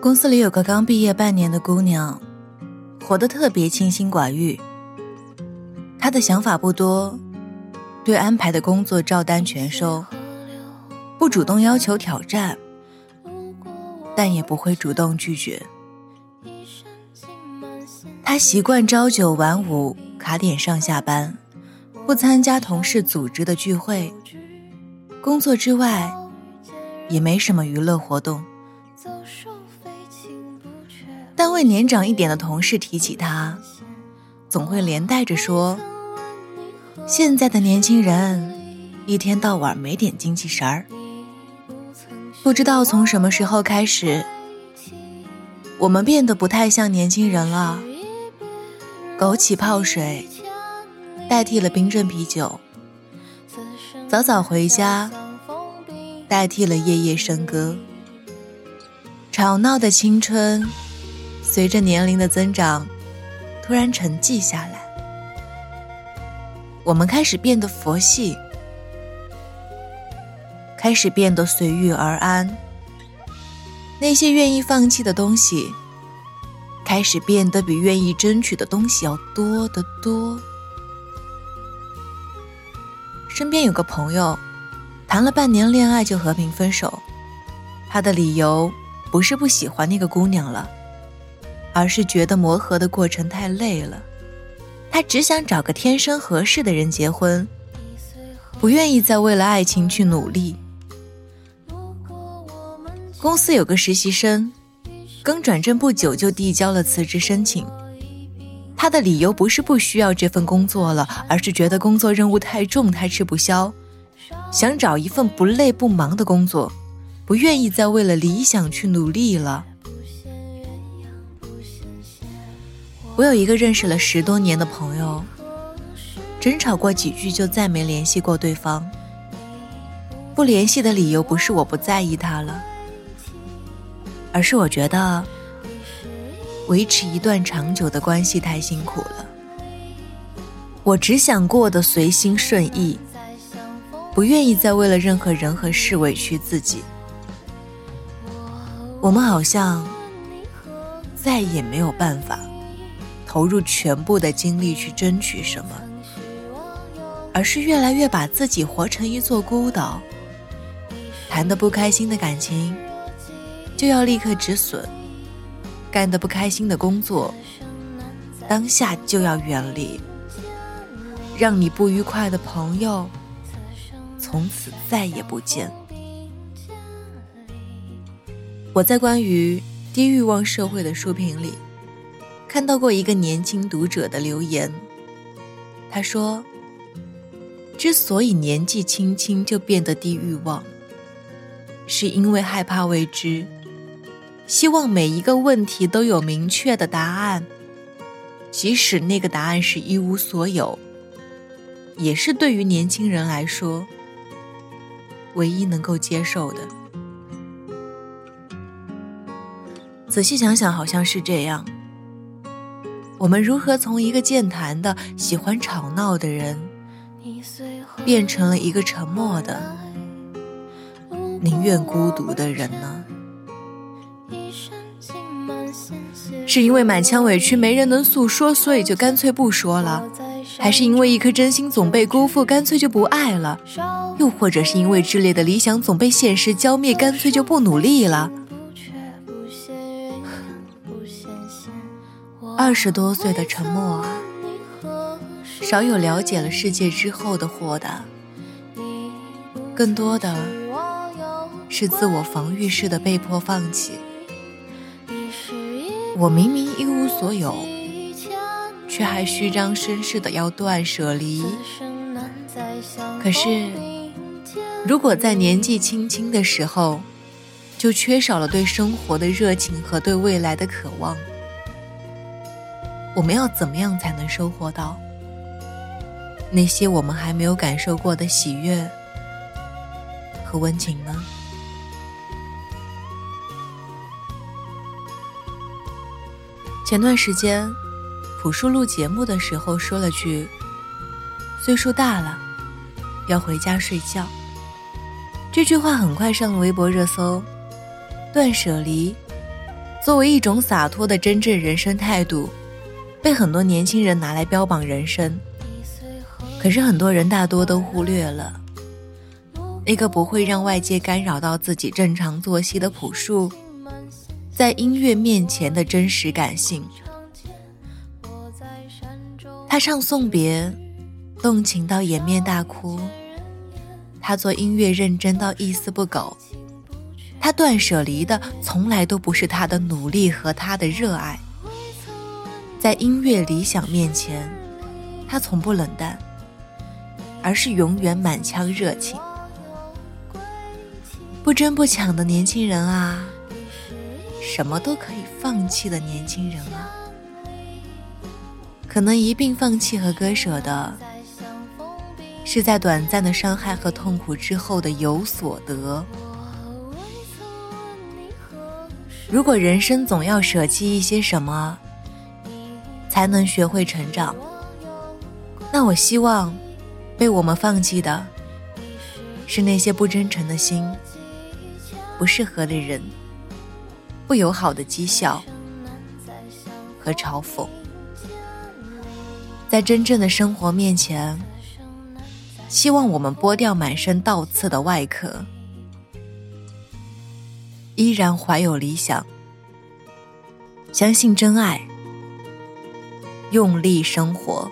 公司里有个刚毕业半年的姑娘，活得特别清心寡欲。她的想法不多，对安排的工作照单全收，不主动要求挑战，但也不会主动拒绝。她习惯朝九晚五，卡点上下班，不参加同事组织的聚会，工作之外也没什么娱乐活动。会年长一点的同事提起他，总会连带着说：“现在的年轻人一天到晚没点精气神儿。”不知道从什么时候开始，我们变得不太像年轻人了。枸杞泡水代替了冰镇啤酒，早早回家代替了夜夜笙歌，吵闹的青春。随着年龄的增长，突然沉寂下来。我们开始变得佛系，开始变得随遇而安。那些愿意放弃的东西，开始变得比愿意争取的东西要多得多。身边有个朋友，谈了半年恋爱就和平分手，他的理由不是不喜欢那个姑娘了。而是觉得磨合的过程太累了，他只想找个天生合适的人结婚，不愿意再为了爱情去努力。公司有个实习生，刚转正不久就递交了辞职申请，他的理由不是不需要这份工作了，而是觉得工作任务太重，他吃不消，想找一份不累不忙的工作，不愿意再为了理想去努力了。我有一个认识了十多年的朋友，争吵过几句就再没联系过对方。不联系的理由不是我不在意他了，而是我觉得维持一段长久的关系太辛苦了。我只想过得随心顺意，不愿意再为了任何人和事委屈自己。我们好像再也没有办法。投入全部的精力去争取什么，而是越来越把自己活成一座孤岛。谈得不开心的感情，就要立刻止损；干得不开心的工作，当下就要远离。让你不愉快的朋友，从此再也不见。我在关于低欲望社会的书评里。看到过一个年轻读者的留言，他说：“之所以年纪轻轻就变得低欲望，是因为害怕未知，希望每一个问题都有明确的答案，即使那个答案是一无所有，也是对于年轻人来说唯一能够接受的。仔细想想，好像是这样。”我们如何从一个健谈的、喜欢吵闹的人，变成了一个沉默的、宁愿孤独的人呢？是因为满腔委屈没人能诉说，所以就干脆不说了；还是因为一颗真心总被辜负，干脆就不爱了？又或者是因为炽烈的理想总被现实浇灭，干脆就不努力了？二十多岁的沉默啊，少有了解了世界之后的豁达，更多的是自我防御式的被迫放弃。我明明一无所有，却还虚张声势的要断舍离。可是，如果在年纪轻轻的时候，就缺少了对生活的热情和对未来的渴望。我们要怎么样才能收获到那些我们还没有感受过的喜悦和温情呢？前段时间，朴树录节目的时候说了句：“岁数大了，要回家睡觉。”这句话很快上了微博热搜。断舍离，作为一种洒脱的真正人生态度，被很多年轻人拿来标榜人生。可是很多人大多都忽略了，那个不会让外界干扰到自己正常作息的朴树，在音乐面前的真实感性。他唱送别，动情到掩面大哭；他做音乐认真到一丝不苟；他断舍离的从来都不是他的努力和他的热爱。在音乐理想面前，他从不冷淡。而是永远满腔热情，不争不抢的年轻人啊，什么都可以放弃的年轻人啊，可能一并放弃和割舍的，是在短暂的伤害和痛苦之后的有所得。如果人生总要舍弃一些什么，才能学会成长，那我希望。被我们放弃的，是那些不真诚的心、不适合的人、不友好的讥笑和嘲讽。在真正的生活面前，希望我们剥掉满身倒刺的外壳，依然怀有理想，相信真爱，用力生活。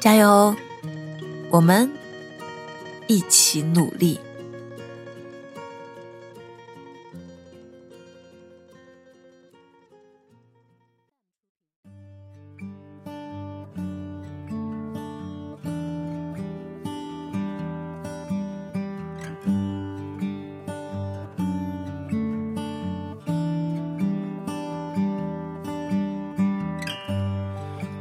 加油，我们一起努力。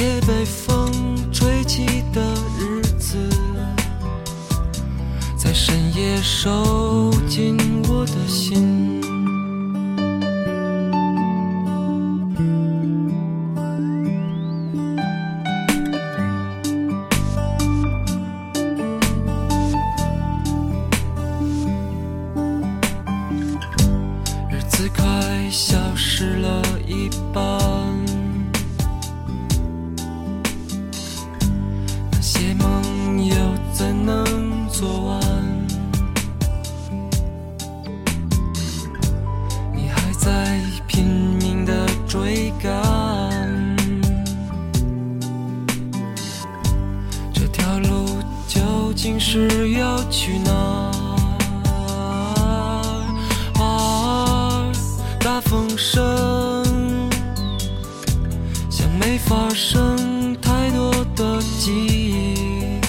些被风吹起的日子，在深夜收紧我的心。是要去哪儿？大风声像没发生太多的记忆，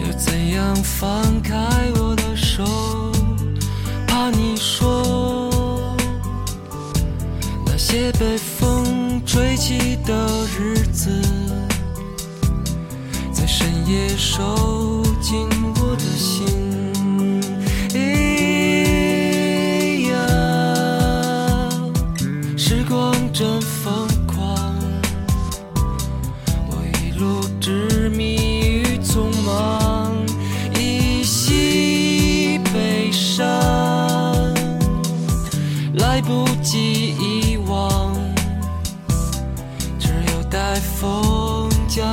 又怎样放开我的手？怕你说那些被风吹起的日子。深夜收紧我的心。时光真疯狂，我一路执迷于匆忙，依稀悲伤，来不及遗忘，只有待风将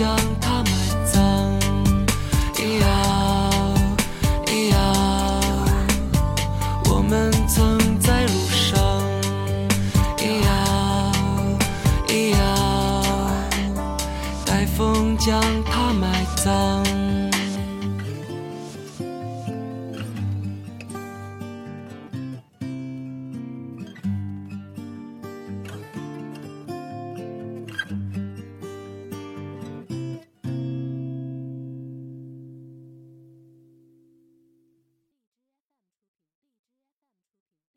将。